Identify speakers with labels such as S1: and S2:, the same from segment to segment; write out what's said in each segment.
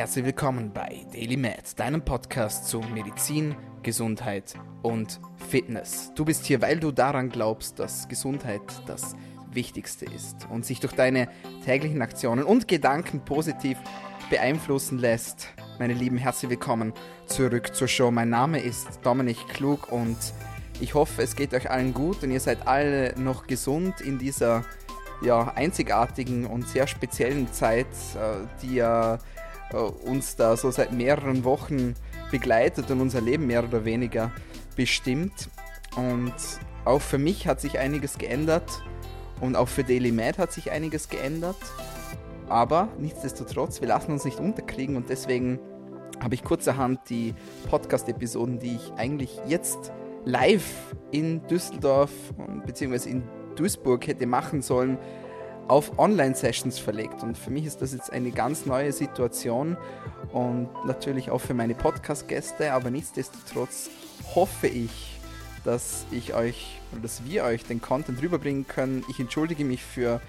S1: Herzlich willkommen bei Daily Med, deinem Podcast zu Medizin, Gesundheit und Fitness. Du bist hier, weil du daran glaubst, dass Gesundheit das Wichtigste ist und sich durch deine täglichen Aktionen und Gedanken positiv beeinflussen lässt. Meine Lieben, herzlich willkommen zurück zur Show. Mein Name ist Dominik Klug und ich hoffe, es geht euch allen gut und ihr seid alle noch gesund in dieser ja, einzigartigen und sehr speziellen Zeit, äh, die ja uns da so seit mehreren Wochen begleitet und unser Leben mehr oder weniger bestimmt. Und auch für mich hat sich einiges geändert und auch für Daily Mad hat sich einiges geändert. Aber nichtsdestotrotz, wir lassen uns nicht unterkriegen und deswegen habe ich kurzerhand die Podcast-Episoden, die ich eigentlich jetzt live in Düsseldorf bzw. in Duisburg hätte machen sollen, auf Online-Sessions verlegt. Und für mich ist das jetzt eine ganz neue Situation und natürlich auch für meine Podcast-Gäste, aber nichtsdestotrotz hoffe ich, dass ich euch oder dass wir euch den Content rüberbringen können. Ich entschuldige mich für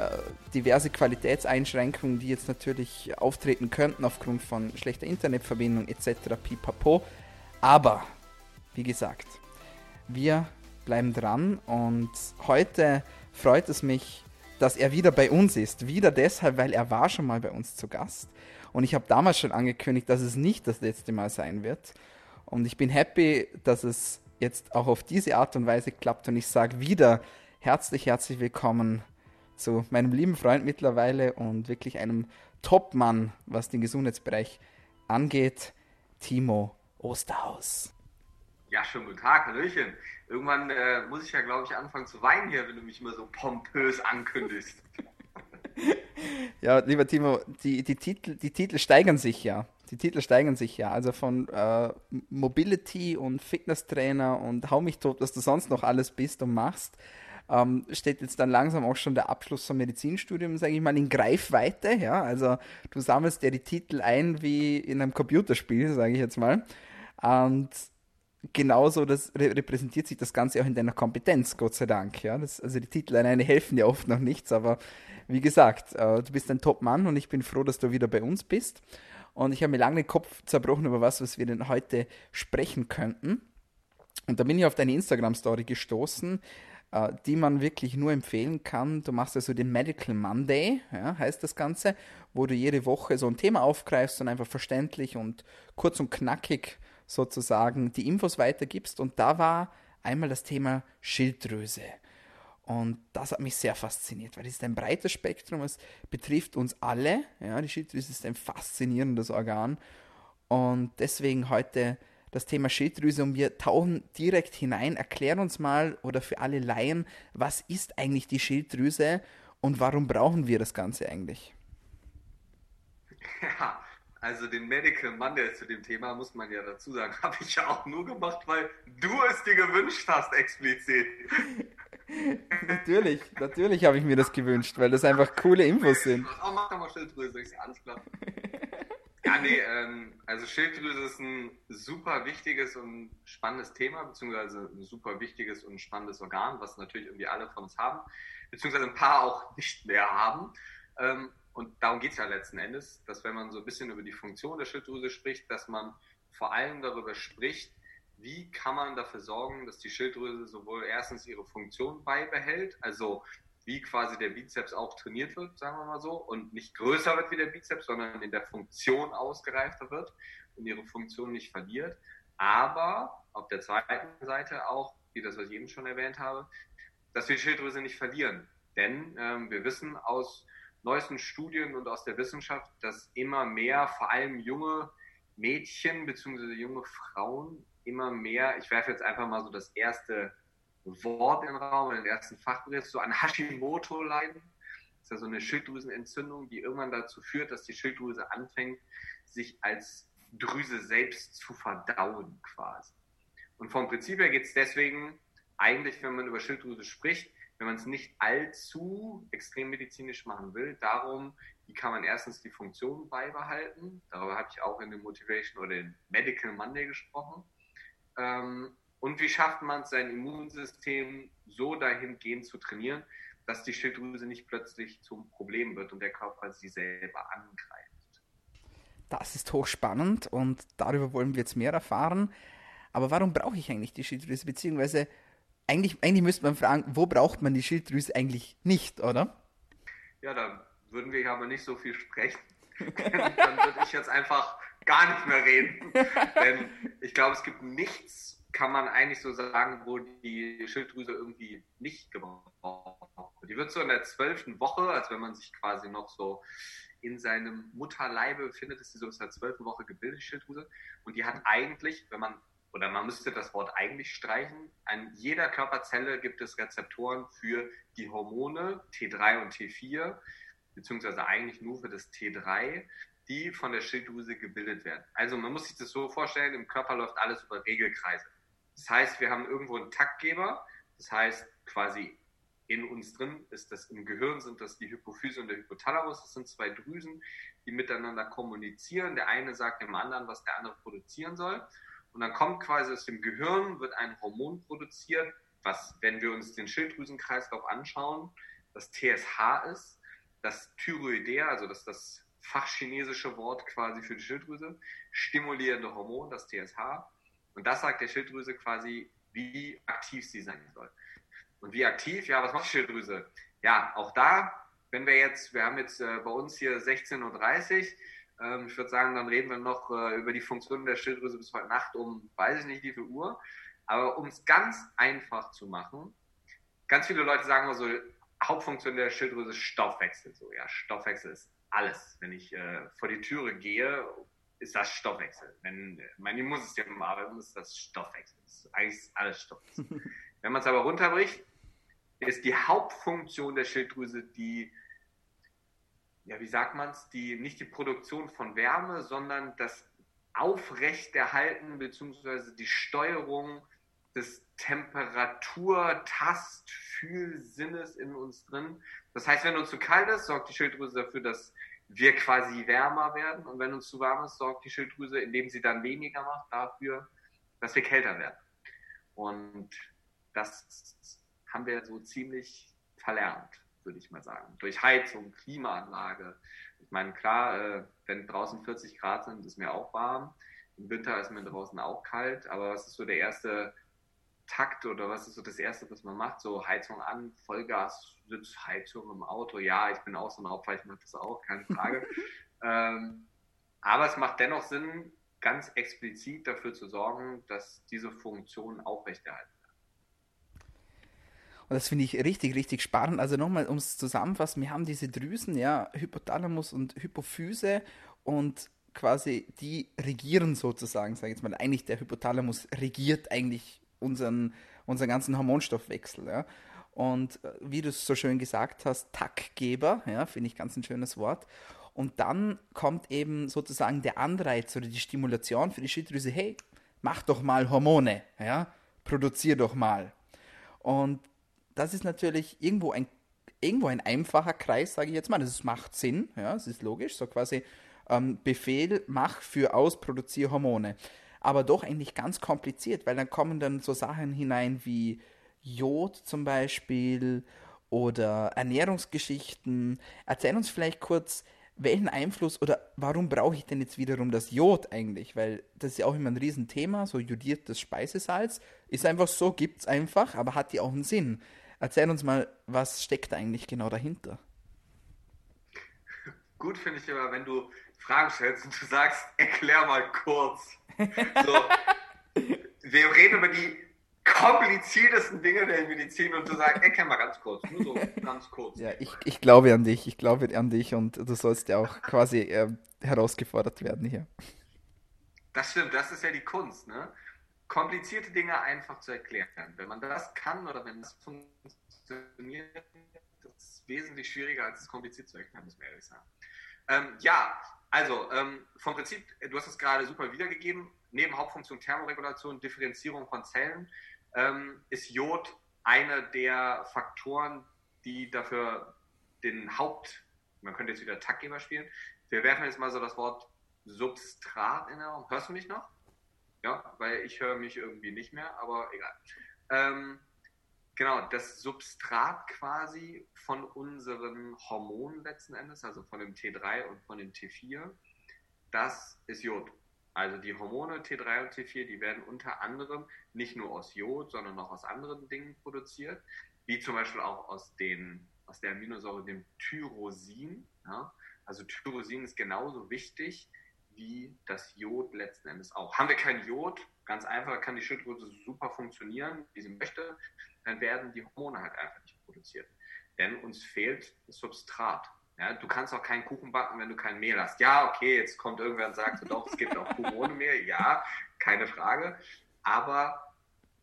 S1: äh, diverse Qualitätseinschränkungen, die jetzt natürlich auftreten könnten aufgrund von schlechter Internetverbindung etc. pipapo. Aber, wie gesagt, wir bleiben dran und heute freut es mich, dass er wieder bei uns ist. Wieder deshalb, weil er war schon mal bei uns zu Gast. Und ich habe damals schon angekündigt, dass es nicht das letzte Mal sein wird. Und ich bin happy, dass es jetzt auch auf diese Art und Weise klappt. Und ich sage wieder herzlich, herzlich willkommen zu meinem lieben Freund mittlerweile und wirklich einem Top-Mann, was den Gesundheitsbereich angeht, Timo Osterhaus.
S2: Ja, schönen guten Tag, Hallöchen. Irgendwann äh, muss ich ja, glaube ich, anfangen zu weinen hier, wenn du mich immer so pompös ankündigst.
S1: ja, lieber Timo, die, die, Titel, die Titel steigern sich ja. Die Titel steigern sich ja. Also von äh, Mobility und Fitnesstrainer und hau mich tot, was du sonst noch alles bist und machst ähm, steht jetzt dann langsam auch schon der Abschluss vom Medizinstudium, sage ich mal, in Greifweite. Ja? Also du sammelst dir die Titel ein wie in einem Computerspiel, sage ich jetzt mal. Und genauso das repräsentiert sich das Ganze auch in deiner Kompetenz, Gott sei Dank. Ja? Das, also die Titel alleine helfen ja oft noch nichts, aber wie gesagt, äh, du bist ein Top-Mann und ich bin froh, dass du wieder bei uns bist. Und ich habe mir lange den Kopf zerbrochen über was, was wir denn heute sprechen könnten. Und da bin ich auf deine Instagram-Story gestoßen, äh, die man wirklich nur empfehlen kann. Du machst also den Medical Monday, ja, heißt das Ganze, wo du jede Woche so ein Thema aufgreifst und einfach verständlich und kurz und knackig sozusagen die Infos weitergibst. Und da war einmal das Thema Schilddrüse. Und das hat mich sehr fasziniert, weil es ist ein breites Spektrum, es betrifft uns alle. Ja, die Schilddrüse ist ein faszinierendes Organ. Und deswegen heute das Thema Schilddrüse und wir tauchen direkt hinein. Erklär uns mal oder für alle Laien, was ist eigentlich die Schilddrüse und warum brauchen wir das Ganze eigentlich?
S2: Ja, also den Medical Monday zu dem Thema muss man ja dazu sagen, habe ich ja auch nur gemacht, weil du es dir gewünscht hast, explizit.
S1: natürlich, natürlich habe ich mir das gewünscht, weil das einfach coole Infos sind.
S2: Oh, mach doch mal Schilddrüse, ich alles klar. Ja, nee, ähm, also Schilddrüse ist ein super wichtiges und spannendes Thema, beziehungsweise ein super wichtiges und spannendes Organ, was natürlich irgendwie alle von uns haben, beziehungsweise ein paar auch nicht mehr haben. Ähm, und darum geht es ja letzten Endes, dass wenn man so ein bisschen über die Funktion der Schilddrüse spricht, dass man vor allem darüber spricht, wie kann man dafür sorgen, dass die Schilddrüse sowohl erstens ihre Funktion beibehält, also wie quasi der Bizeps auch trainiert wird, sagen wir mal so, und nicht größer wird wie der Bizeps, sondern in der Funktion ausgereifter wird und ihre Funktion nicht verliert. Aber auf der zweiten Seite auch, wie das, was ich eben schon erwähnt habe, dass wir die Schilddrüse nicht verlieren. Denn ähm, wir wissen aus neuesten Studien und aus der Wissenschaft, dass immer mehr, vor allem junge Mädchen bzw. junge Frauen, immer mehr, ich werfe jetzt einfach mal so das erste Wort im Raum, in den ersten Fachbegriff, so an Hashimoto leiden. Das ist ja so eine Schilddrüsenentzündung, die irgendwann dazu führt, dass die Schilddrüse anfängt, sich als Drüse selbst zu verdauen quasi. Und vom Prinzip her geht es deswegen eigentlich, wenn man über Schilddrüse spricht, wenn man es nicht allzu extrem medizinisch machen will, darum, wie kann man erstens die Funktion beibehalten. Darüber habe ich auch in dem Motivation oder den Medical Monday gesprochen. Ähm, und wie schafft man es, sein Immunsystem so dahingehend zu trainieren, dass die Schilddrüse nicht plötzlich zum Problem wird und der Körper sie selber angreift?
S1: Das ist hochspannend und darüber wollen wir jetzt mehr erfahren. Aber warum brauche ich eigentlich die Schilddrüse? Beziehungsweise eigentlich, eigentlich müsste man fragen, wo braucht man die Schilddrüse eigentlich nicht, oder?
S2: Ja, da würden wir ja aber nicht so viel sprechen. dann würde ich jetzt einfach gar nicht mehr reden. Denn ich glaube, es gibt nichts, kann man eigentlich so sagen, wo die Schilddrüse irgendwie nicht gebraucht wird. Die wird so in der zwölften Woche, als wenn man sich quasi noch so in seinem Mutterleibe befindet, ist sie so in der zwölften Woche gebildet, die Schilddrüse. Und die hat eigentlich, wenn man, oder man müsste das Wort eigentlich streichen, an jeder Körperzelle gibt es Rezeptoren für die Hormone T3 und T4, beziehungsweise eigentlich nur für das T3, die von der Schilddrüse gebildet werden. Also man muss sich das so vorstellen, im Körper läuft alles über Regelkreise. Das heißt, wir haben irgendwo einen Taktgeber, das heißt quasi in uns drin ist das im Gehirn sind das die Hypophyse und der Hypothalamus. Das sind zwei Drüsen, die miteinander kommunizieren. Der eine sagt dem anderen, was der andere produzieren soll. Und dann kommt quasi aus dem Gehirn wird ein Hormon produziert, was, wenn wir uns den Schilddrüsenkreislauf anschauen, das TSH ist, das Thyroidea, also das das fachchinesische Wort quasi für die Schilddrüse, stimulierende Hormon, das TSH. Und das sagt der Schilddrüse quasi, wie aktiv sie sein soll. Und wie aktiv? Ja, was macht die Schilddrüse? Ja, auch da, wenn wir jetzt, wir haben jetzt äh, bei uns hier 16.30 Uhr, ähm, ich würde sagen, dann reden wir noch äh, über die Funktionen der Schilddrüse bis heute Nacht um, weiß ich nicht wie viel Uhr. Aber um es ganz einfach zu machen, ganz viele Leute sagen immer so, Hauptfunktion der Schilddrüse ist Stoffwechsel. So, ja, Stoffwechsel ist alles. Wenn ich äh, vor die Türe gehe, ist das Stoffwechsel. Wenn mein Immunsystem arbeitet, ist das Stoffwechsel. Das ist eigentlich alles Stoffwechsel. Wenn man es aber runterbricht, ist die Hauptfunktion der Schilddrüse die, ja, wie sagt man es, die, nicht die Produktion von Wärme, sondern das Aufrechterhalten bzw. die Steuerung des Temperatur-, Tast-, Fühlsinnes in uns drin. Das heißt, wenn uns zu kalt ist, sorgt die Schilddrüse dafür, dass wir quasi wärmer werden. Und wenn uns zu warm ist, sorgt die Schilddrüse, indem sie dann weniger macht, dafür, dass wir kälter werden. Und das haben wir so ziemlich verlernt, würde ich mal sagen. Durch Heizung, Klimaanlage. Ich meine, klar, äh, wenn draußen 40 Grad sind, ist mir auch warm. Im Winter ist mir draußen auch kalt. Aber was ist so der erste Takt oder was ist so das Erste, was man macht? So Heizung an, Vollgas, Sitzheizung im Auto. Ja, ich bin auch so ein Opfer, ich mache das auch, keine Frage. ähm, aber es macht dennoch Sinn, ganz explizit dafür zu sorgen, dass diese Funktion aufrechterhalten
S1: und das finde ich richtig, richtig spannend. Also nochmal, um es zusammenfassen, wir haben diese Drüsen, ja, Hypothalamus und Hypophyse und quasi die regieren sozusagen, sage ich jetzt mal. Eigentlich der Hypothalamus regiert eigentlich unseren, unseren ganzen Hormonstoffwechsel, ja. Und äh, wie du es so schön gesagt hast, Taktgeber, ja, finde ich ganz ein schönes Wort. Und dann kommt eben sozusagen der Anreiz oder die Stimulation für die Schilddrüse, hey, mach doch mal Hormone, ja, produzier doch mal. Und das ist natürlich irgendwo ein, irgendwo ein einfacher Kreis, sage ich jetzt mal. Das macht Sinn, ja, das ist logisch. So quasi ähm, Befehl, mach für aus, produziere Hormone. Aber doch eigentlich ganz kompliziert, weil dann kommen dann so Sachen hinein wie Jod zum Beispiel oder Ernährungsgeschichten. Erzähl uns vielleicht kurz, welchen Einfluss oder warum brauche ich denn jetzt wiederum das Jod eigentlich? Weil das ist ja auch immer ein Riesenthema, so jodiertes Speisesalz. Ist einfach so, gibt es einfach, aber hat ja auch einen Sinn. Erzähl uns mal, was steckt eigentlich genau dahinter?
S2: Gut finde ich immer, wenn du Fragen stellst und du sagst, erklär mal kurz. So, wir reden über die kompliziertesten Dinge der Medizin und du sagst, erklär mal ganz kurz, nur so ganz kurz.
S1: Ja, ich, ich glaube an dich, ich glaube an dich und du sollst ja auch quasi äh, herausgefordert werden hier.
S2: Das stimmt, das ist ja die Kunst, ne? Komplizierte Dinge einfach zu erklären. Wenn man das kann oder wenn das funktioniert, das ist wesentlich schwieriger, als es kompliziert zu erklären, muss man ehrlich sagen. Ähm, ja, also ähm, vom Prinzip, du hast es gerade super wiedergegeben, neben Hauptfunktion Thermoregulation, Differenzierung von Zellen, ähm, ist Jod einer der Faktoren, die dafür den Haupt, man könnte jetzt wieder Taktgeber spielen. Wir werfen jetzt mal so das Wort Substrat in Raum. Hörst du mich noch? Ja, weil ich höre mich irgendwie nicht mehr, aber egal. Ähm, genau, das Substrat quasi von unseren Hormonen letzten Endes, also von dem T3 und von dem T4, das ist Jod. Also die Hormone T3 und T4, die werden unter anderem nicht nur aus Jod, sondern auch aus anderen Dingen produziert, wie zum Beispiel auch aus, den, aus der Aminosäure dem Tyrosin. Ja? Also Tyrosin ist genauso wichtig wie das Jod letzten Endes auch. Haben wir kein Jod, ganz einfach, kann die Schilddrüse super funktionieren, wie sie möchte, dann werden die Hormone halt einfach nicht produziert. Denn uns fehlt das Substrat. Ja, du kannst auch keinen Kuchen backen, wenn du kein Mehl hast. Ja, okay, jetzt kommt irgendwer und sagt, doch, es gibt auch Kuchen ohne Mehl. Ja, keine Frage. Aber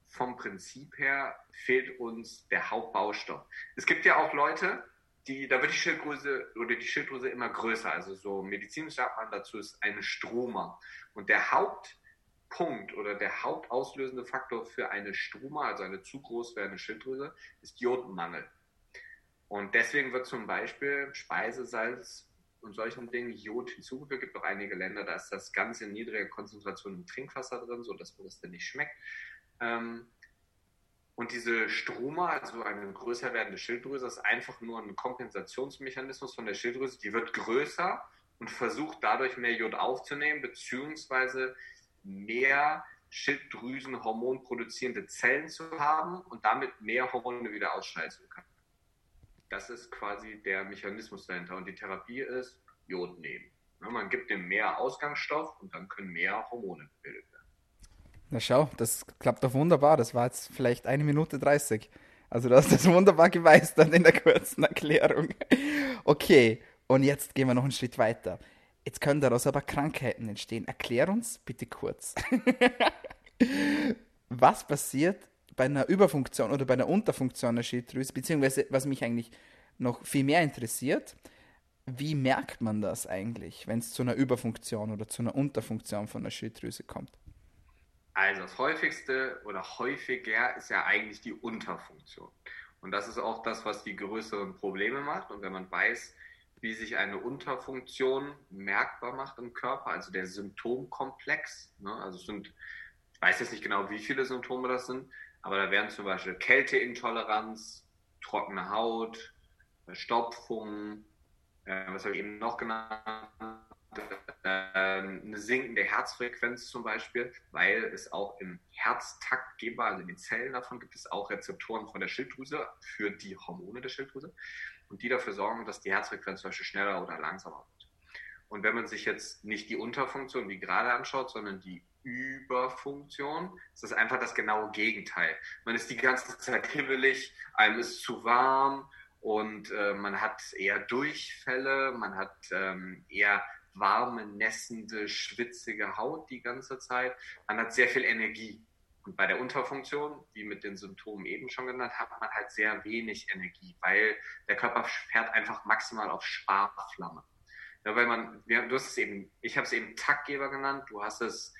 S2: vom Prinzip her fehlt uns der Hauptbaustoff. Es gibt ja auch Leute, die, da wird die Schilddrüse oder die Schilddrüse immer größer. Also so medizinisch sagt man dazu ist eine Stroma. Und der Hauptpunkt oder der hauptauslösende Faktor für eine Stroma, also eine zu groß werdende Schilddrüse, ist Jodmangel. Und deswegen wird zum Beispiel Speisesalz und solchen Dingen Jod hinzugefügt. Es gibt auch einige Länder, da ist das Ganze in niedriger Konzentration im Trinkwasser drin, sodass man das dann nicht schmeckt. Ähm, und diese Stroma, also eine größer werdende Schilddrüse, ist einfach nur ein Kompensationsmechanismus von der Schilddrüse. Die wird größer und versucht dadurch mehr Jod aufzunehmen, beziehungsweise mehr Schilddrüsenhormon produzierende Zellen zu haben und damit mehr Hormone wieder ausscheiden zu können. Das ist quasi der Mechanismus dahinter. Und die Therapie ist Jod nehmen. Man gibt dem mehr Ausgangsstoff und dann können mehr Hormone gebildet werden.
S1: Na schau, das klappt doch wunderbar. Das war jetzt vielleicht eine Minute 30. Also du hast das wunderbar gemeistert in der kurzen Erklärung. Okay, und jetzt gehen wir noch einen Schritt weiter. Jetzt können daraus aber Krankheiten entstehen. Erklär uns bitte kurz. Was passiert, bei einer Überfunktion oder bei einer Unterfunktion der Schilddrüse, beziehungsweise was mich eigentlich noch viel mehr interessiert, wie merkt man das eigentlich, wenn es zu einer Überfunktion oder zu einer Unterfunktion von der Schilddrüse kommt?
S2: Also das häufigste oder häufiger ist ja eigentlich die Unterfunktion. Und das ist auch das, was die größeren Probleme macht. Und wenn man weiß, wie sich eine Unterfunktion merkbar macht im Körper, also der Symptomkomplex, ne, also sind, ich weiß jetzt nicht genau, wie viele Symptome das sind, aber da wären zum Beispiel Kälteintoleranz, trockene Haut, Stopfung, äh, was habe ich eben noch genannt, eine sinkende Herzfrequenz zum Beispiel, weil es auch im Herztaktgeber, also in den Zellen davon, gibt es auch Rezeptoren von der Schilddrüse für die Hormone der Schilddrüse und die dafür sorgen, dass die Herzfrequenz zum Beispiel schneller oder langsamer wird. Und wenn man sich jetzt nicht die Unterfunktion wie gerade anschaut, sondern die Überfunktion. Ist einfach das genaue Gegenteil. Man ist die ganze Zeit hibbelig, einem ist zu warm und äh, man hat eher Durchfälle, man hat ähm, eher warme, nässende, schwitzige Haut die ganze Zeit. Man hat sehr viel Energie. Und bei der Unterfunktion, wie mit den Symptomen eben schon genannt, hat man halt sehr wenig Energie, weil der Körper fährt einfach maximal auf Sparflamme. Ja, weil man, du hast es eben, ich habe es eben Taktgeber genannt, du hast es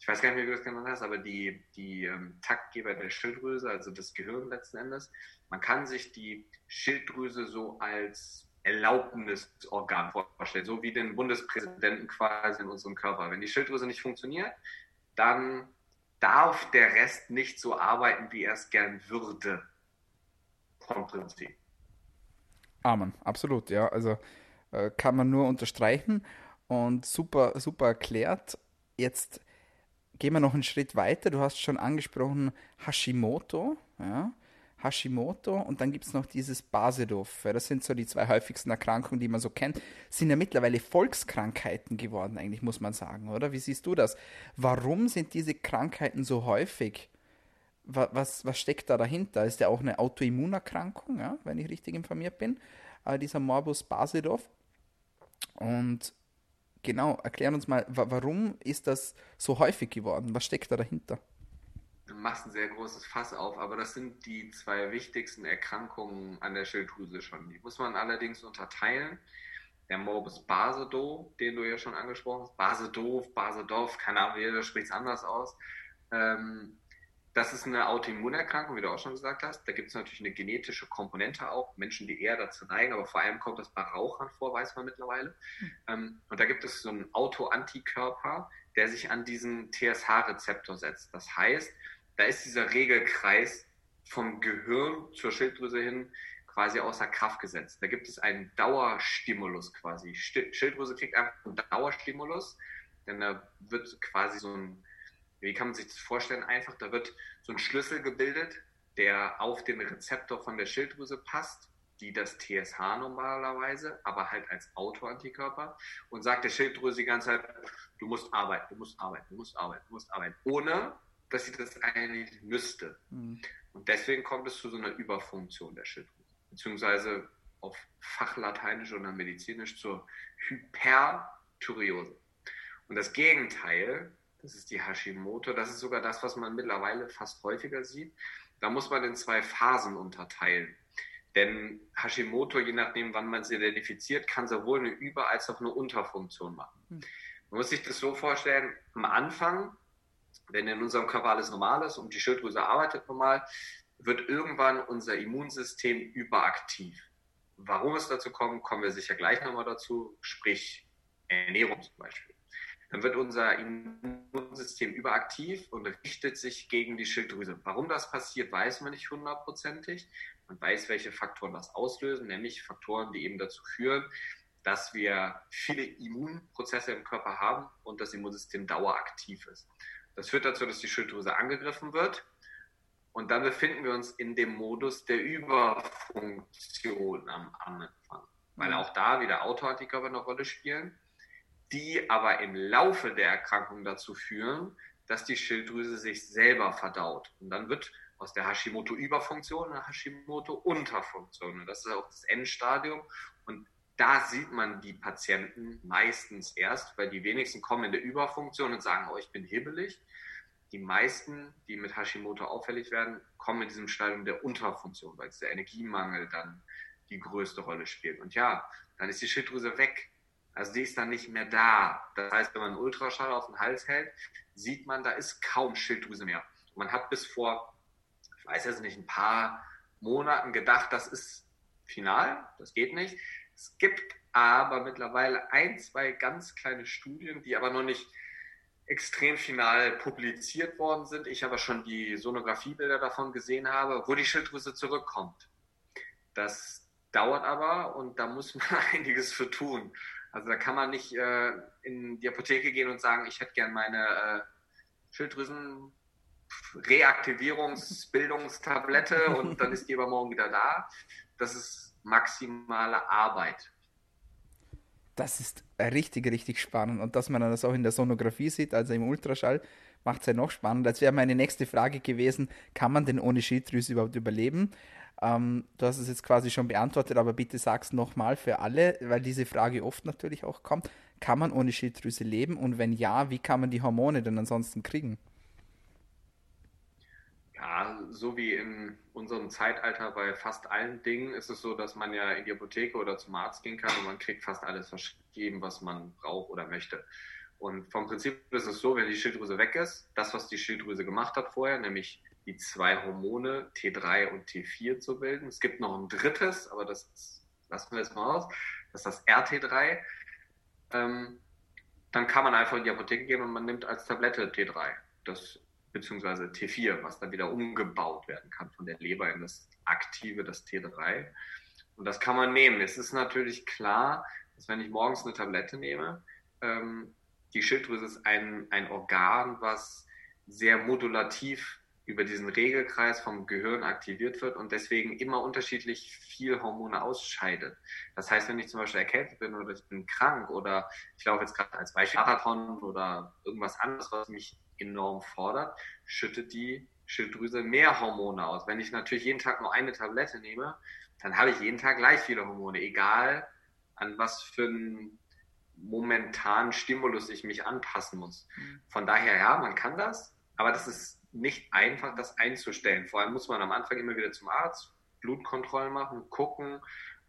S2: ich weiß gar nicht mehr, wie du das genannt hast, aber die, die ähm, Taktgeber der Schilddrüse, also das Gehirn letzten Endes, man kann sich die Schilddrüse so als Erlaubnisorgan vorstellen, so wie den Bundespräsidenten quasi in unserem Körper. Wenn die Schilddrüse nicht funktioniert, dann darf der Rest nicht so arbeiten, wie er es gern würde. Vom Prinzip.
S1: Amen, absolut, ja. Also äh, kann man nur unterstreichen und super, super erklärt. Jetzt gehen wir noch einen Schritt weiter. Du hast schon angesprochen Hashimoto. Ja? Hashimoto und dann gibt es noch dieses Basedorf. Das sind so die zwei häufigsten Erkrankungen, die man so kennt. Sind ja mittlerweile Volkskrankheiten geworden, eigentlich, muss man sagen, oder? Wie siehst du das? Warum sind diese Krankheiten so häufig? Was, was steckt da dahinter? Ist der auch eine Autoimmunerkrankung, ja? wenn ich richtig informiert bin? Äh, dieser Morbus Basedorf. Und genau, erklär uns mal, warum ist das so häufig geworden? Was steckt da dahinter?
S2: Machst ein sehr großes Fass auf, aber das sind die zwei wichtigsten Erkrankungen an der Schilddrüse schon. Die muss man allerdings unterteilen. Der Morbus Basedow, den du ja schon angesprochen hast, Basedow, Basedow, keine Ahnung, jeder spricht es anders aus. Ähm, das ist eine Autoimmunerkrankung, wie du auch schon gesagt hast. Da gibt es natürlich eine genetische Komponente auch, Menschen, die eher dazu neigen, aber vor allem kommt das bei Rauchern vor, weiß man mittlerweile. Mhm. und da gibt es so einen Autoantikörper, der sich an diesen TSH-Rezeptor setzt. Das heißt, da ist dieser Regelkreis vom Gehirn zur Schilddrüse hin quasi außer Kraft gesetzt. Da gibt es einen Dauerstimulus quasi. Schilddrüse kriegt einfach einen Dauerstimulus, denn da wird quasi so ein, wie kann man sich das vorstellen? Einfach, da wird so ein Schlüssel gebildet, der auf den Rezeptor von der Schilddrüse passt, die das TSH normalerweise, aber halt als Autoantikörper und sagt der Schilddrüse die ganze Zeit, du musst arbeiten, du musst arbeiten, du musst arbeiten, du musst arbeiten, ohne dass sie das eigentlich müsste. Mhm. Und deswegen kommt es zu so einer Überfunktion der Schilddrüse, beziehungsweise auf Fachlateinisch oder medizinisch zur Hyperthyreose. Und das Gegenteil, das ist die Hashimoto, das ist sogar das, was man mittlerweile fast häufiger sieht. Da muss man in zwei Phasen unterteilen. Denn Hashimoto, je nachdem, wann man sie identifiziert, kann sowohl eine Über- als auch eine Unterfunktion machen. Hm. Man muss sich das so vorstellen, am Anfang wenn in unserem Körper alles normal ist und die Schilddrüse arbeitet normal, wird irgendwann unser Immunsystem überaktiv. Warum es dazu kommt, kommen wir sicher gleich nochmal dazu, sprich Ernährung zum Beispiel. Dann wird unser Immunsystem überaktiv und richtet sich gegen die Schilddrüse. Warum das passiert, weiß man nicht hundertprozentig. Man weiß, welche Faktoren das auslösen, nämlich Faktoren, die eben dazu führen, dass wir viele Immunprozesse im Körper haben und das Immunsystem daueraktiv ist. Das führt dazu, dass die Schilddrüse angegriffen wird. Und dann befinden wir uns in dem Modus der Überfunktion am Anfang. Weil auch da wieder Autoantikörper eine Rolle spielen, die aber im Laufe der Erkrankung dazu führen, dass die Schilddrüse sich selber verdaut. Und dann wird aus der Hashimoto-Überfunktion eine Hashimoto-Unterfunktion. Und das ist auch das Endstadium. Und da sieht man die Patienten meistens erst, weil die wenigsten kommen in der Überfunktion und sagen, oh, ich bin hibbelig. Die meisten, die mit Hashimoto auffällig werden, kommen in diesem Stadium der Unterfunktion, weil der Energiemangel dann die größte Rolle spielt. Und ja, dann ist die Schilddrüse weg. Also die ist dann nicht mehr da. Das heißt, wenn man einen Ultraschall auf den Hals hält, sieht man, da ist kaum Schilddrüse mehr. man hat bis vor, ich weiß jetzt nicht, ein paar Monaten gedacht, das ist final, das geht nicht. Es gibt aber mittlerweile ein, zwei ganz kleine Studien, die aber noch nicht extrem final publiziert worden sind. Ich aber schon die Sonographiebilder davon gesehen habe, wo die Schilddrüse zurückkommt. Das dauert aber und da muss man einiges für tun. Also da kann man nicht äh, in die Apotheke gehen und sagen, ich hätte gern meine äh, Schilddrüsen Reaktivierungsbildungstablette und dann ist die übermorgen wieder da. Das ist maximale Arbeit.
S1: Das ist richtig, richtig spannend. Und dass man das auch in der Sonographie sieht, also im Ultraschall, macht es ja noch spannender. Das wäre meine nächste Frage gewesen, kann man denn ohne Schilddrüse überhaupt überleben? Ähm, du hast es jetzt quasi schon beantwortet, aber bitte sag es nochmal für alle, weil diese Frage oft natürlich auch kommt. Kann man ohne Schilddrüse leben? Und wenn ja, wie kann man die Hormone denn ansonsten kriegen?
S2: Ja, so wie in unserem Zeitalter bei fast allen Dingen ist es so, dass man ja in die Apotheke oder zum Arzt gehen kann und man kriegt fast alles verschrieben, was man braucht oder möchte. Und vom Prinzip ist es so, wenn die Schilddrüse weg ist, das, was die Schilddrüse gemacht hat vorher, nämlich die zwei Hormone T3 und T4 zu bilden. Es gibt noch ein drittes, aber das lassen wir jetzt mal aus. Das ist das RT3. Ähm, dann kann man einfach in die Apotheke gehen und man nimmt als Tablette T3. Das beziehungsweise T4, was dann wieder umgebaut werden kann von der Leber in das aktive, das T3. Und das kann man nehmen. Es ist natürlich klar, dass wenn ich morgens eine Tablette nehme, ähm, die Schilddrüse ist ein, ein Organ, was sehr modulativ über diesen Regelkreis vom Gehirn aktiviert wird und deswegen immer unterschiedlich viel Hormone ausscheidet. Das heißt, wenn ich zum Beispiel erkältet bin oder ich bin krank oder ich laufe jetzt gerade als Beispiel Marathon oder irgendwas anderes, was mich enorm fordert, schüttet die Schilddrüse mehr Hormone aus. Wenn ich natürlich jeden Tag nur eine Tablette nehme, dann habe ich jeden Tag gleich viele Hormone, egal an was für einen momentanen Stimulus ich mich anpassen muss. Mhm. Von daher, ja, man kann das, aber das ist nicht einfach, das einzustellen. Vor allem muss man am Anfang immer wieder zum Arzt, Blutkontrollen machen, gucken,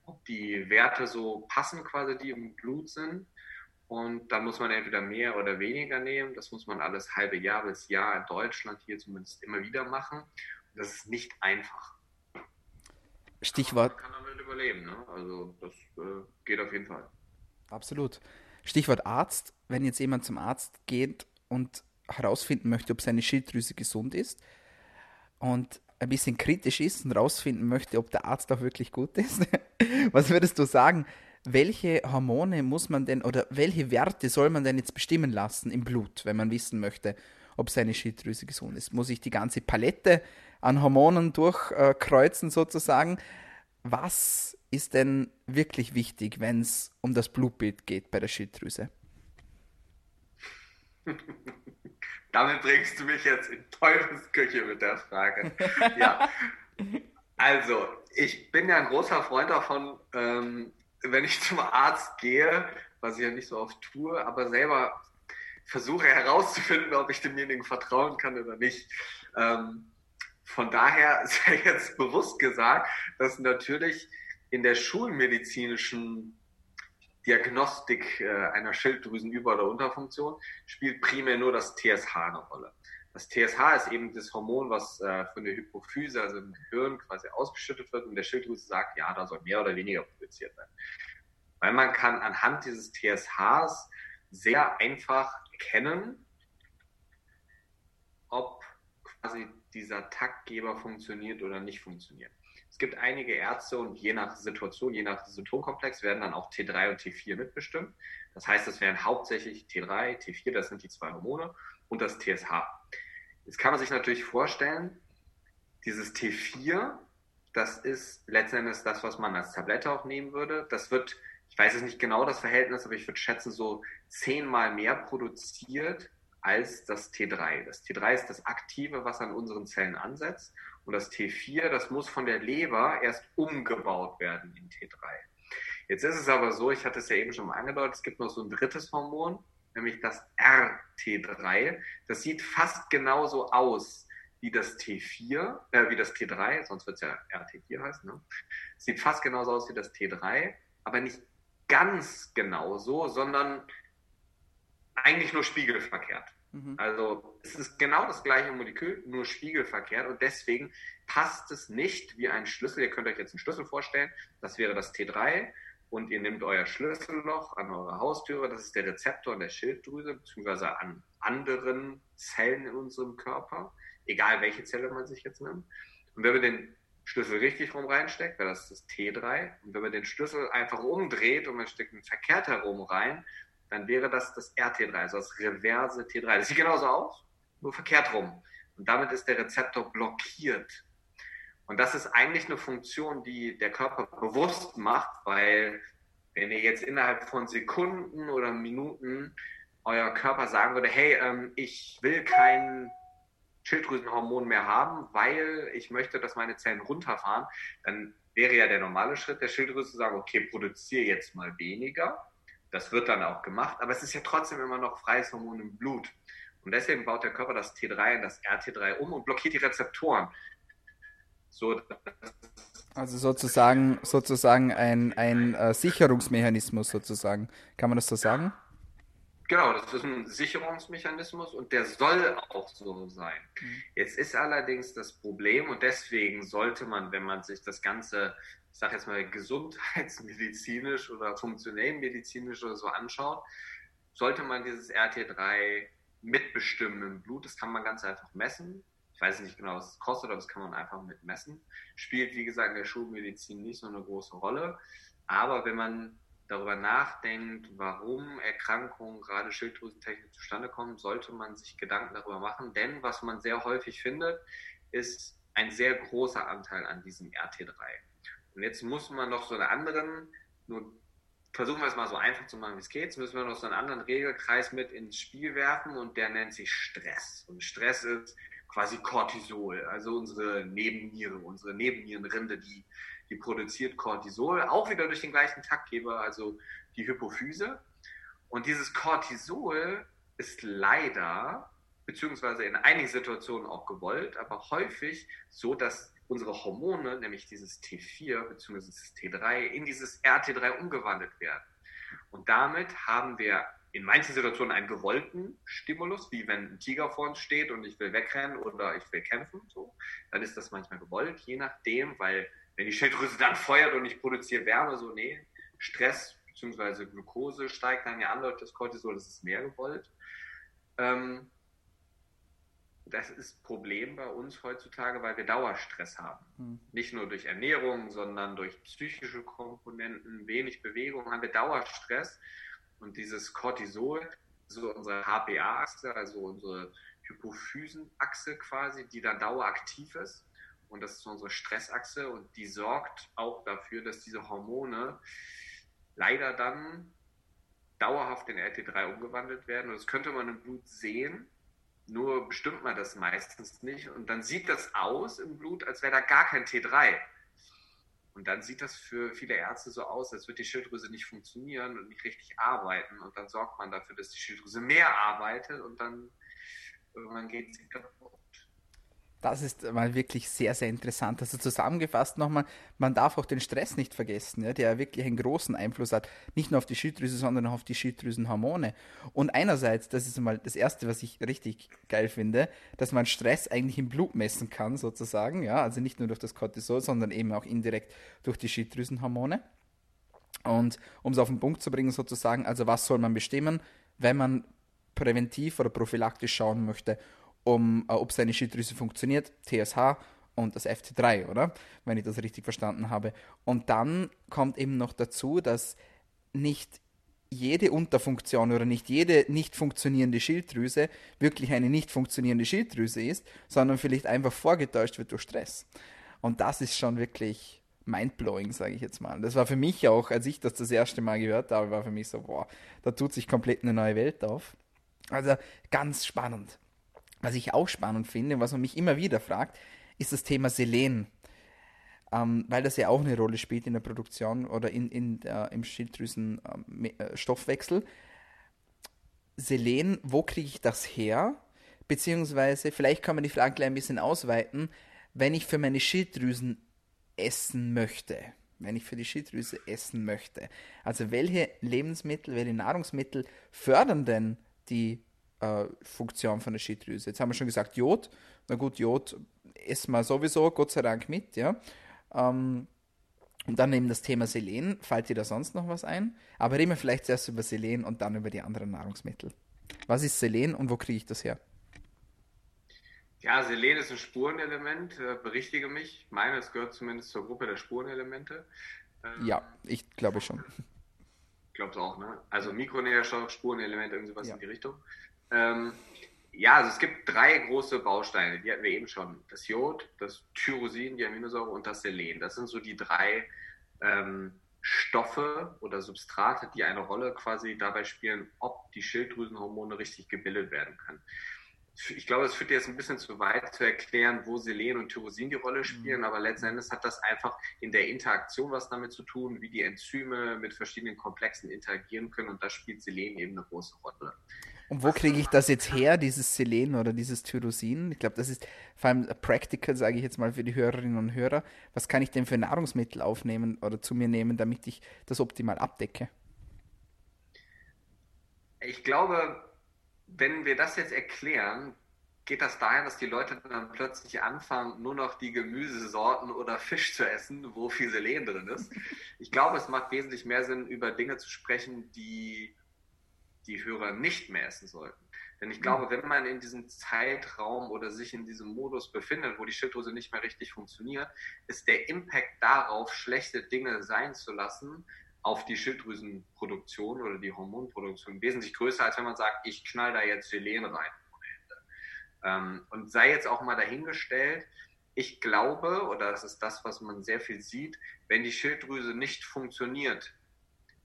S2: ob die Werte so passen, quasi, die im Blut sind. Und dann muss man entweder mehr oder weniger nehmen. Das muss man alles halbe Jahr bis Jahr in Deutschland hier zumindest immer wieder machen. Und das ist nicht einfach.
S1: Stichwort.
S2: man kann damit überleben. Ne? Also das äh, geht auf jeden Fall.
S1: Absolut. Stichwort Arzt. Wenn jetzt jemand zum Arzt geht und herausfinden möchte, ob seine Schilddrüse gesund ist und ein bisschen kritisch ist und rausfinden möchte, ob der Arzt auch wirklich gut ist, was würdest du sagen? Welche Hormone muss man denn oder welche Werte soll man denn jetzt bestimmen lassen im Blut, wenn man wissen möchte, ob seine Schilddrüse gesund ist? Muss ich die ganze Palette an Hormonen durchkreuzen sozusagen? Was ist denn wirklich wichtig, wenn es um das Blutbild geht bei der Schilddrüse?
S2: Damit bringst du mich jetzt in Teufelsküche mit der Frage. ja. Also, ich bin ja ein großer Freund davon, ähm, wenn ich zum Arzt gehe, was ich ja nicht so oft tue, aber selber versuche herauszufinden, ob ich demjenigen vertrauen kann oder nicht. Ähm, von daher sei jetzt bewusst gesagt, dass natürlich in der schulmedizinischen Diagnostik äh, einer Schilddrüsenüber- oder Unterfunktion spielt primär nur das TSH eine Rolle. Das TSH ist eben das Hormon, was äh, von der Hypophyse, also im Gehirn, quasi ausgeschüttet wird und der Schilddrüse sagt, ja, da soll mehr oder weniger produziert werden. Weil man kann anhand dieses TSHs sehr einfach erkennen, ob quasi dieser Taktgeber funktioniert oder nicht funktioniert. Es gibt einige Ärzte und je nach Situation, je nach Symptomkomplex werden dann auch T3 und T4 mitbestimmt. Das heißt, es wären hauptsächlich T3, T4, das sind die zwei Hormone, und das TSH. Jetzt kann man sich natürlich vorstellen, dieses T4, das ist letztendlich das, was man als Tablette auch nehmen würde. Das wird, ich weiß jetzt nicht genau das Verhältnis, aber ich würde schätzen, so zehnmal mehr produziert als das T3. Das T3 ist das Aktive, was an unseren Zellen ansetzt. Und das T4, das muss von der Leber erst umgebaut werden in T3. Jetzt ist es aber so, ich hatte es ja eben schon mal angedeutet, es gibt noch so ein drittes Hormon, nämlich das RT3. Das sieht fast genauso aus wie das T4, äh, wie das T3, sonst wird es ja RT4 heißen. Ne? Sieht fast genauso aus wie das T3, aber nicht ganz genauso, sondern eigentlich nur spiegelverkehrt. Mhm. Also es ist genau das gleiche Molekül, nur spiegelverkehrt und deswegen passt es nicht wie ein Schlüssel. Ihr könnt euch jetzt einen Schlüssel vorstellen, das wäre das T3 und ihr nehmt euer Schlüsselloch an eure Haustüre, das ist der Rezeptor in der Schilddrüse, beziehungsweise an anderen Zellen in unserem Körper, egal welche Zelle man sich jetzt nimmt. Und wenn wir den Schlüssel richtig rum reinsteckt, wäre das das T3. Und wenn man den Schlüssel einfach umdreht und man steckt ihn verkehrt herum rein, dann wäre das das RT3, also das reverse T3. Das sieht genauso aus, nur verkehrt rum. Und damit ist der Rezeptor blockiert. Und das ist eigentlich eine Funktion, die der Körper bewusst macht, weil wenn ihr jetzt innerhalb von Sekunden oder Minuten euer Körper sagen würde, hey, ähm, ich will kein Schilddrüsenhormon mehr haben, weil ich möchte, dass meine Zellen runterfahren, dann wäre ja der normale Schritt der Schilddrüse zu sagen, okay, produziere jetzt mal weniger das wird dann auch gemacht, aber es ist ja trotzdem immer noch freies Hormon im Blut. Und deswegen baut der Körper das T3 in das RT3 um und blockiert die Rezeptoren.
S1: So, also sozusagen, sozusagen ein, ein äh, Sicherungsmechanismus sozusagen. Kann man das so sagen?
S2: Genau, das ist ein Sicherungsmechanismus und der soll auch so sein. Mhm. Jetzt ist allerdings das Problem und deswegen sollte man, wenn man sich das Ganze ich sage jetzt mal, gesundheitsmedizinisch oder funktionell medizinisch oder so anschaut, sollte man dieses RT3 mitbestimmen im Blut. Das kann man ganz einfach messen. Ich weiß nicht genau, was es kostet, aber das kann man einfach mitmessen. Spielt, wie gesagt, in der Schulmedizin nicht so eine große Rolle. Aber wenn man darüber nachdenkt, warum Erkrankungen, gerade Schilddrüsentechnik zustande kommen, sollte man sich Gedanken darüber machen. Denn was man sehr häufig findet, ist ein sehr großer Anteil an diesem RT3. Und jetzt muss man noch so einen anderen, nur versuchen wir es mal so einfach zu machen, wie es geht. Jetzt müssen wir noch so einen anderen Regelkreis mit ins Spiel werfen und der nennt sich Stress. Und Stress ist quasi Cortisol, also unsere Nebenniere, unsere Nebennierenrinde, die, die produziert Cortisol, auch wieder durch den gleichen Taktgeber, also die Hypophyse. Und dieses Cortisol ist leider, beziehungsweise in einigen Situationen auch gewollt, aber häufig so, dass unsere Hormone, nämlich dieses T4 bzw. das T3, in dieses RT3 umgewandelt werden. Und damit haben wir in manchen Situationen einen gewollten Stimulus, wie wenn ein Tiger vor uns steht und ich will wegrennen oder ich will kämpfen, so, dann ist das manchmal gewollt, je nachdem, weil wenn die Schilddrüse dann feuert und ich produziere Wärme, so, nee, Stress bzw. Glucose steigt dann ja an, läuft das Cortisol, das ist mehr gewollt. Ähm, das ist Problem bei uns heutzutage, weil wir Dauerstress haben. Hm. Nicht nur durch Ernährung, sondern durch psychische Komponenten, wenig Bewegung haben wir Dauerstress. Und dieses Cortisol, so unsere HPA-Achse, also unsere Hypophysenachse quasi, die dann daueraktiv ist. Und das ist unsere Stressachse und die sorgt auch dafür, dass diese Hormone leider dann dauerhaft in RT3 umgewandelt werden. Und das könnte man im Blut sehen, nur bestimmt man das meistens nicht. Und dann sieht das aus im Blut, als wäre da gar kein T3. Und dann sieht das für viele Ärzte so aus, als würde die Schilddrüse nicht funktionieren und nicht richtig arbeiten. Und dann sorgt man dafür, dass die Schilddrüse mehr arbeitet und dann irgendwann geht sie kaputt.
S1: Das ist mal wirklich sehr, sehr interessant. Also zusammengefasst nochmal, man darf auch den Stress nicht vergessen, ja, der wirklich einen großen Einfluss hat, nicht nur auf die Schilddrüse, sondern auch auf die Schilddrüsenhormone. Und einerseits, das ist mal das Erste, was ich richtig geil finde, dass man Stress eigentlich im Blut messen kann, sozusagen, ja, also nicht nur durch das Cortisol, sondern eben auch indirekt durch die Schilddrüsenhormone. Und um es auf den Punkt zu bringen, sozusagen, also was soll man bestimmen, wenn man präventiv oder prophylaktisch schauen möchte, um, äh, ob seine Schilddrüse funktioniert, TSH und das FT3, oder? Wenn ich das richtig verstanden habe. Und dann kommt eben noch dazu, dass nicht jede Unterfunktion oder nicht jede nicht funktionierende Schilddrüse wirklich eine nicht funktionierende Schilddrüse ist, sondern vielleicht einfach vorgetäuscht wird durch Stress. Und das ist schon wirklich mindblowing, sage ich jetzt mal. Das war für mich auch, als ich das das erste Mal gehört habe, war für mich so, boah, da tut sich komplett eine neue Welt auf. Also ganz spannend. Was ich auch spannend finde, was man mich immer wieder fragt, ist das Thema Selen. Ähm, weil das ja auch eine Rolle spielt in der Produktion oder in, in der, im Schilddrüsenstoffwechsel. Ähm, äh, Selen, wo kriege ich das her? Beziehungsweise, vielleicht kann man die Frage ein bisschen ausweiten, wenn ich für meine Schilddrüsen essen möchte. Wenn ich für die Schilddrüse essen möchte. Also welche Lebensmittel, welche Nahrungsmittel fördern denn die äh, Funktion von der Schilddrüse. Jetzt haben wir schon gesagt, Jod. Na gut, Jod essen wir sowieso, Gott sei Dank mit, ja. Ähm, und dann eben das Thema Selen. Fällt dir da sonst noch was ein? Aber reden wir vielleicht zuerst über Selen und dann über die anderen Nahrungsmittel. Was ist Selen und wo kriege ich das her?
S2: Ja, Selen ist ein Spurenelement, äh, berichtige mich. Ich meine, es gehört zumindest zur Gruppe der Spurenelemente.
S1: Ähm, ja, ich glaube schon.
S2: Ich glaube es auch, ne? Also Mikronährstoff, Spurenelement, irgendwie sowas ja. in die Richtung. Ähm, ja, also es gibt drei große Bausteine, die hatten wir eben schon. Das Jod, das Tyrosin, die Aminosäure und das Selen. Das sind so die drei ähm, Stoffe oder Substrate, die eine Rolle quasi dabei spielen, ob die Schilddrüsenhormone richtig gebildet werden können. Ich glaube, es führt jetzt ein bisschen zu weit zu erklären, wo Selen und Tyrosin die Rolle spielen, mhm. aber letzten Endes hat das einfach in der Interaktion was damit zu tun, wie die Enzyme mit verschiedenen Komplexen interagieren können und da spielt Selen eben eine große Rolle.
S1: Und wo kriege ich das jetzt her, dieses Selen oder dieses Tyrosin? Ich glaube, das ist vor allem practical, sage ich jetzt mal für die Hörerinnen und Hörer. Was kann ich denn für Nahrungsmittel aufnehmen oder zu mir nehmen, damit ich das optimal abdecke?
S2: Ich glaube, wenn wir das jetzt erklären, geht das daher, dass die Leute dann plötzlich anfangen, nur noch die Gemüsesorten oder Fisch zu essen, wo viel Selen drin ist. Ich glaube, es macht wesentlich mehr Sinn, über Dinge zu sprechen, die die Hörer nicht mehr essen sollten. Denn ich glaube, wenn man in diesem Zeitraum oder sich in diesem Modus befindet, wo die Schilddrüse nicht mehr richtig funktioniert, ist der Impact darauf, schlechte Dinge sein zu lassen, auf die Schilddrüsenproduktion oder die Hormonproduktion wesentlich größer, als wenn man sagt, ich knall da jetzt Selen rein. Ähm, und sei jetzt auch mal dahingestellt, ich glaube, oder das ist das, was man sehr viel sieht, wenn die Schilddrüse nicht funktioniert,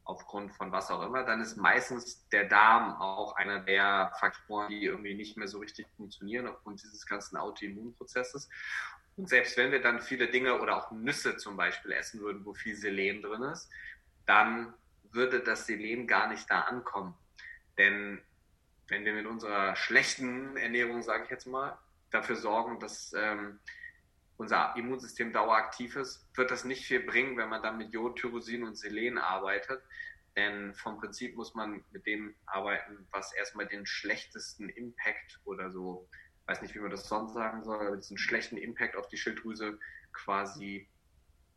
S2: aufgrund von was auch immer, dann ist meistens der Darm auch einer der Faktoren, die irgendwie nicht mehr so richtig funktionieren aufgrund dieses ganzen Autoimmunprozesses. Und selbst wenn wir dann viele Dinge oder auch Nüsse zum Beispiel essen würden, wo viel Selen drin ist, dann würde das Selen gar nicht da ankommen. Denn wenn wir mit unserer schlechten Ernährung, sage ich jetzt mal, dafür sorgen, dass ähm, unser Immunsystem daueraktiv ist, wird das nicht viel bringen, wenn man dann mit Jod, Tyrosin und Selen arbeitet. Denn vom Prinzip muss man mit dem arbeiten, was erstmal den schlechtesten Impact oder so, weiß nicht, wie man das sonst sagen soll, aber diesen schlechten Impact auf die Schilddrüse quasi,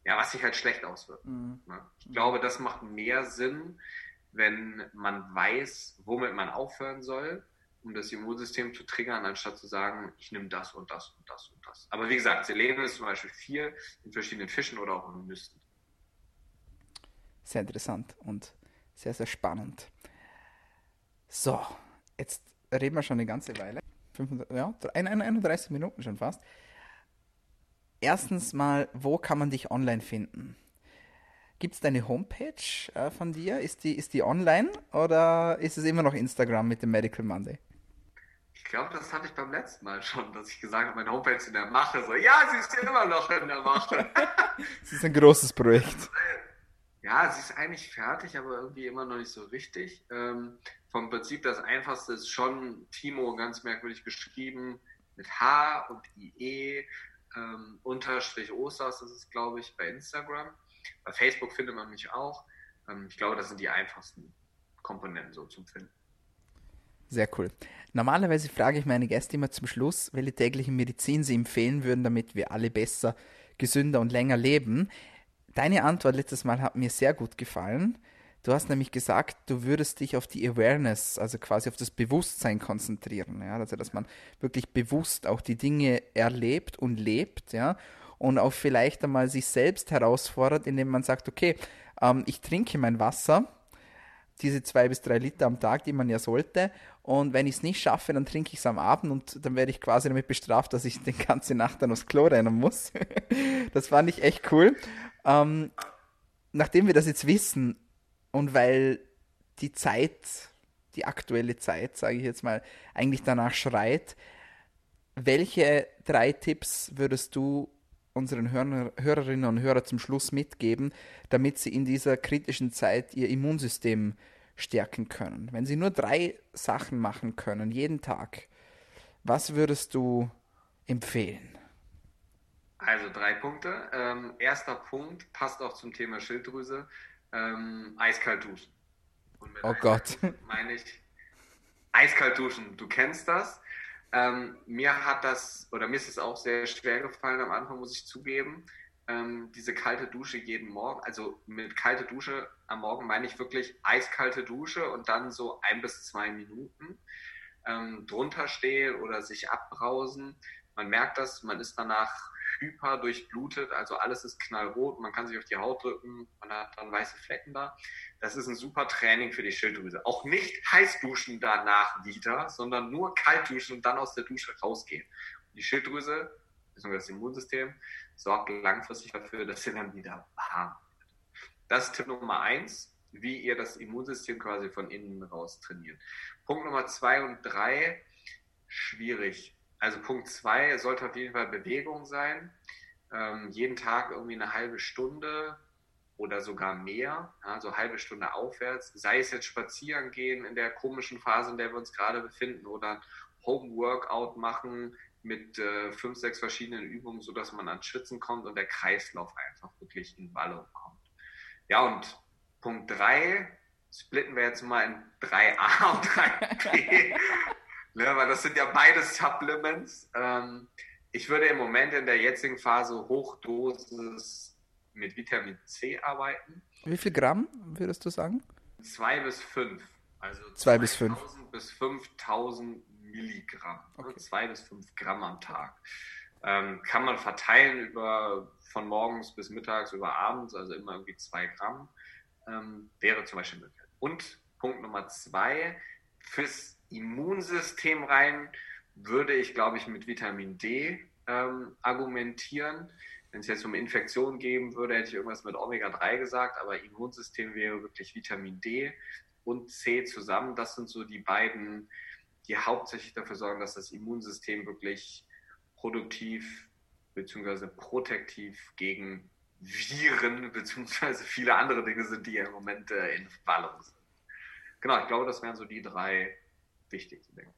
S2: ja, was sich halt schlecht auswirkt. Mhm. Ne? Ich glaube, das macht mehr Sinn, wenn man weiß, womit man aufhören soll um das Immunsystem zu triggern, anstatt zu sagen, ich nehme das und das und das und das. Aber wie gesagt, Selen ist zum Beispiel viel in verschiedenen Fischen oder auch in Nüssen.
S1: Sehr interessant und sehr, sehr spannend. So, jetzt reden wir schon eine ganze Weile. 500, ja, 31 Minuten schon fast. Erstens mal, wo kann man dich online finden? Gibt es deine Homepage äh, von dir? Ist die, ist die online oder ist es immer noch Instagram mit dem Medical Monday?
S2: Ich glaube, das hatte ich beim letzten Mal schon, dass ich gesagt habe, meine Homepage ist in der Mache. So, ja, sie ist ja immer noch in der Mache.
S1: Es ist ein großes Projekt.
S2: Ja, sie ist eigentlich fertig, aber irgendwie immer noch nicht so richtig. Ähm, vom Prinzip das Einfachste ist schon Timo ganz merkwürdig geschrieben mit H und IE ähm, unterstrich Osters, das ist glaube ich bei Instagram. Bei Facebook findet man mich auch. Ähm, ich glaube, das sind die einfachsten Komponenten so zum Finden.
S1: Sehr cool. Normalerweise frage ich meine Gäste immer zum Schluss, welche tägliche Medizin sie empfehlen würden, damit wir alle besser, gesünder und länger leben. Deine Antwort letztes Mal hat mir sehr gut gefallen. Du hast nämlich gesagt, du würdest dich auf die Awareness, also quasi auf das Bewusstsein konzentrieren. Ja? Also, dass man wirklich bewusst auch die Dinge erlebt und lebt, ja, und auch vielleicht einmal sich selbst herausfordert, indem man sagt, okay, ähm, ich trinke mein Wasser, diese zwei bis drei Liter am Tag, die man ja sollte. Und wenn ich es nicht schaffe, dann trinke ich es am Abend und dann werde ich quasi damit bestraft, dass ich die ganze Nacht dann aufs Klo rennen muss. das fand ich echt cool. Ähm, nachdem wir das jetzt wissen und weil die Zeit, die aktuelle Zeit, sage ich jetzt mal, eigentlich danach schreit, welche drei Tipps würdest du unseren Hör Hörerinnen und Hörern zum Schluss mitgeben, damit sie in dieser kritischen Zeit ihr Immunsystem stärken können? Wenn sie nur drei Sachen machen können, jeden Tag, was würdest du empfehlen?
S2: Also drei Punkte. Ähm, erster Punkt passt auch zum Thema Schilddrüse. Ähm, eiskalt duschen.
S1: oh Gott.
S2: Meine ich eiskalt duschen. Du kennst das. Ähm, mir hat das, oder mir ist es auch sehr schwer gefallen am Anfang, muss ich zugeben, ähm, diese kalte Dusche jeden Morgen. Also mit kalte Dusche am Morgen meine ich wirklich eiskalte Dusche und dann so ein bis zwei Minuten ähm, drunter stehen oder sich abbrausen. Man merkt das, man ist danach hyper durchblutet, also alles ist knallrot, man kann sich auf die Haut drücken, man hat dann weiße Flecken da. Das ist ein super Training für die Schilddrüse. Auch nicht heiß duschen danach wieder, sondern nur kalt duschen und dann aus der Dusche rausgehen. Die Schilddrüse, beziehungsweise das Immunsystem, sorgt langfristig dafür, dass sie dann wieder warm wird. Das ist Tipp Nummer eins, wie ihr das Immunsystem quasi von innen raus trainiert. Punkt Nummer zwei und drei, schwierig. Also Punkt zwei sollte auf jeden Fall Bewegung sein. Ähm, jeden Tag irgendwie eine halbe Stunde oder sogar mehr, also ja, halbe Stunde aufwärts, sei es jetzt spazieren gehen in der komischen Phase, in der wir uns gerade befinden, oder Home Workout machen mit äh, fünf, sechs verschiedenen Übungen, sodass man ans Schwitzen kommt und der Kreislauf einfach wirklich in Ballung kommt. Ja, und Punkt drei splitten wir jetzt mal in 3a und 3b. ne, weil das sind ja beide Supplements. Ähm, ich würde im Moment in der jetzigen Phase Hochdosis mit Vitamin C arbeiten.
S1: Wie viel Gramm würdest du sagen?
S2: Zwei bis fünf. Also
S1: zwei bis fünf.
S2: bis 5000 Milligramm. Okay. Zwei bis fünf Gramm am Tag. Ähm, kann man verteilen über von morgens bis mittags über abends, also immer irgendwie zwei Gramm. Ähm, wäre zum Beispiel möglich. Und Punkt Nummer zwei, fürs Immunsystem rein würde ich, glaube ich, mit Vitamin D ähm, argumentieren. Wenn es jetzt um Infektionen geben würde, hätte ich irgendwas mit Omega-3 gesagt, aber Immunsystem wäre wirklich Vitamin D und C zusammen. Das sind so die beiden, die hauptsächlich dafür sorgen, dass das Immunsystem wirklich produktiv bzw. protektiv gegen Viren bzw. viele andere Dinge sind, die ja im Moment äh, in Ballung sind. Genau, ich glaube, das wären so die drei wichtigsten Dinge.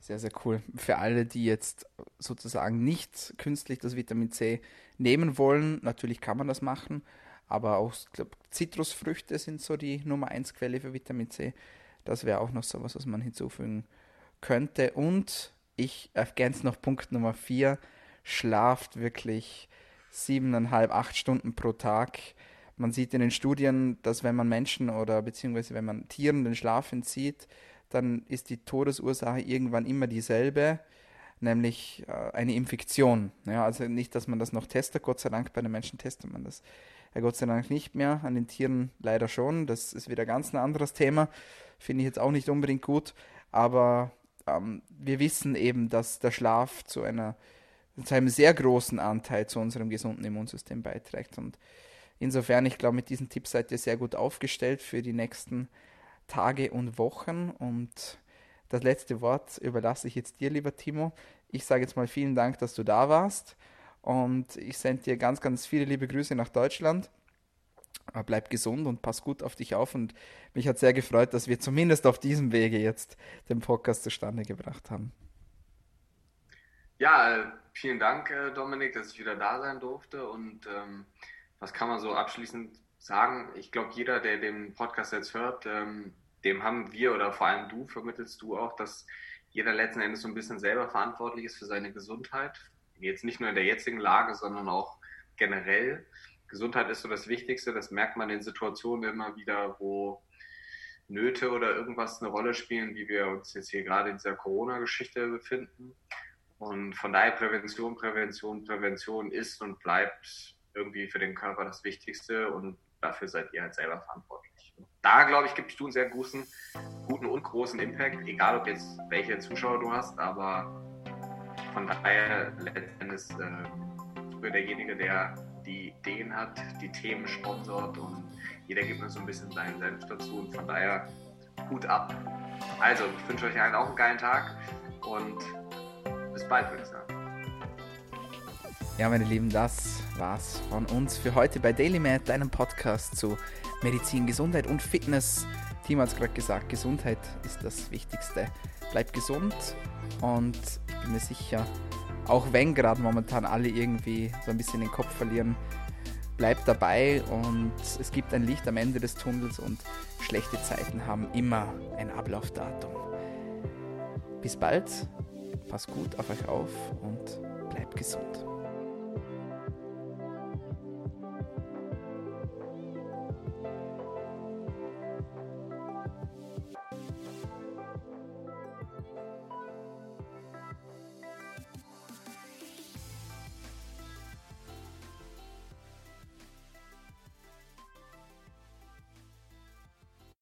S1: Sehr, sehr cool. Für alle, die jetzt sozusagen nicht künstlich das Vitamin C nehmen wollen, natürlich kann man das machen, aber auch, Zitrusfrüchte sind so die Nummer 1 Quelle für Vitamin C. Das wäre auch noch so was, was man hinzufügen könnte. Und ich ergänze noch Punkt Nummer 4. Schlaft wirklich siebeneinhalb, acht Stunden pro Tag. Man sieht in den Studien, dass wenn man Menschen oder beziehungsweise wenn man Tieren den Schlaf entzieht, dann ist die Todesursache irgendwann immer dieselbe, nämlich äh, eine Infektion. Ja, also nicht, dass man das noch testet, Gott sei Dank, bei den Menschen testet man das ja Gott sei Dank nicht mehr, an den Tieren leider schon. Das ist wieder ganz ein anderes Thema, finde ich jetzt auch nicht unbedingt gut, aber ähm, wir wissen eben, dass der Schlaf zu einer zu einem sehr großen Anteil zu unserem gesunden Immunsystem beiträgt. Und insofern, ich glaube, mit diesen Tipps seid ihr sehr gut aufgestellt für die nächsten Tage und Wochen. Und das letzte Wort überlasse ich jetzt dir, lieber Timo. Ich sage jetzt mal vielen Dank, dass du da warst. Und ich sende dir ganz, ganz viele liebe Grüße nach Deutschland. Bleib gesund und pass gut auf dich auf. Und mich hat sehr gefreut, dass wir zumindest auf diesem Wege jetzt den Podcast zustande gebracht haben.
S2: Ja, vielen Dank, äh, Dominik, dass ich wieder da sein durfte. Und ähm, was kann man so abschließend sagen? Ich glaube, jeder, der den Podcast jetzt hört, ähm, dem haben wir oder vor allem du, vermittelst du auch, dass jeder letzten Endes so ein bisschen selber verantwortlich ist für seine Gesundheit. Jetzt nicht nur in der jetzigen Lage, sondern auch generell. Gesundheit ist so das Wichtigste. Das merkt man in Situationen immer wieder, wo Nöte oder irgendwas eine Rolle spielen, wie wir uns jetzt hier gerade in dieser Corona-Geschichte befinden. Und von daher Prävention, Prävention, Prävention ist und bleibt irgendwie für den Körper das Wichtigste und dafür seid ihr halt selber verantwortlich. Da, glaube ich, gibst du einen sehr großen, guten und großen Impact, egal ob jetzt welche Zuschauer du hast, aber von daher letztendlich äh, derjenige, der die Ideen hat, die Themen sponsort und jeder gibt mir so ein bisschen seinen Senf dazu und von daher Hut ab. Also, ich wünsche euch allen auch einen geilen Tag und bis bald, würde ich sagen.
S1: Ja, meine Lieben, das war's von uns für heute bei DailyMed, deinem Podcast zu Medizin, Gesundheit und Fitness. Timo hat es gerade gesagt, Gesundheit ist das Wichtigste. Bleib gesund und ich bin mir sicher, auch wenn gerade momentan alle irgendwie so ein bisschen den Kopf verlieren, bleib dabei und es gibt ein Licht am Ende des Tunnels und schlechte Zeiten haben immer ein Ablaufdatum. Bis bald, pass gut auf euch auf und bleibt gesund.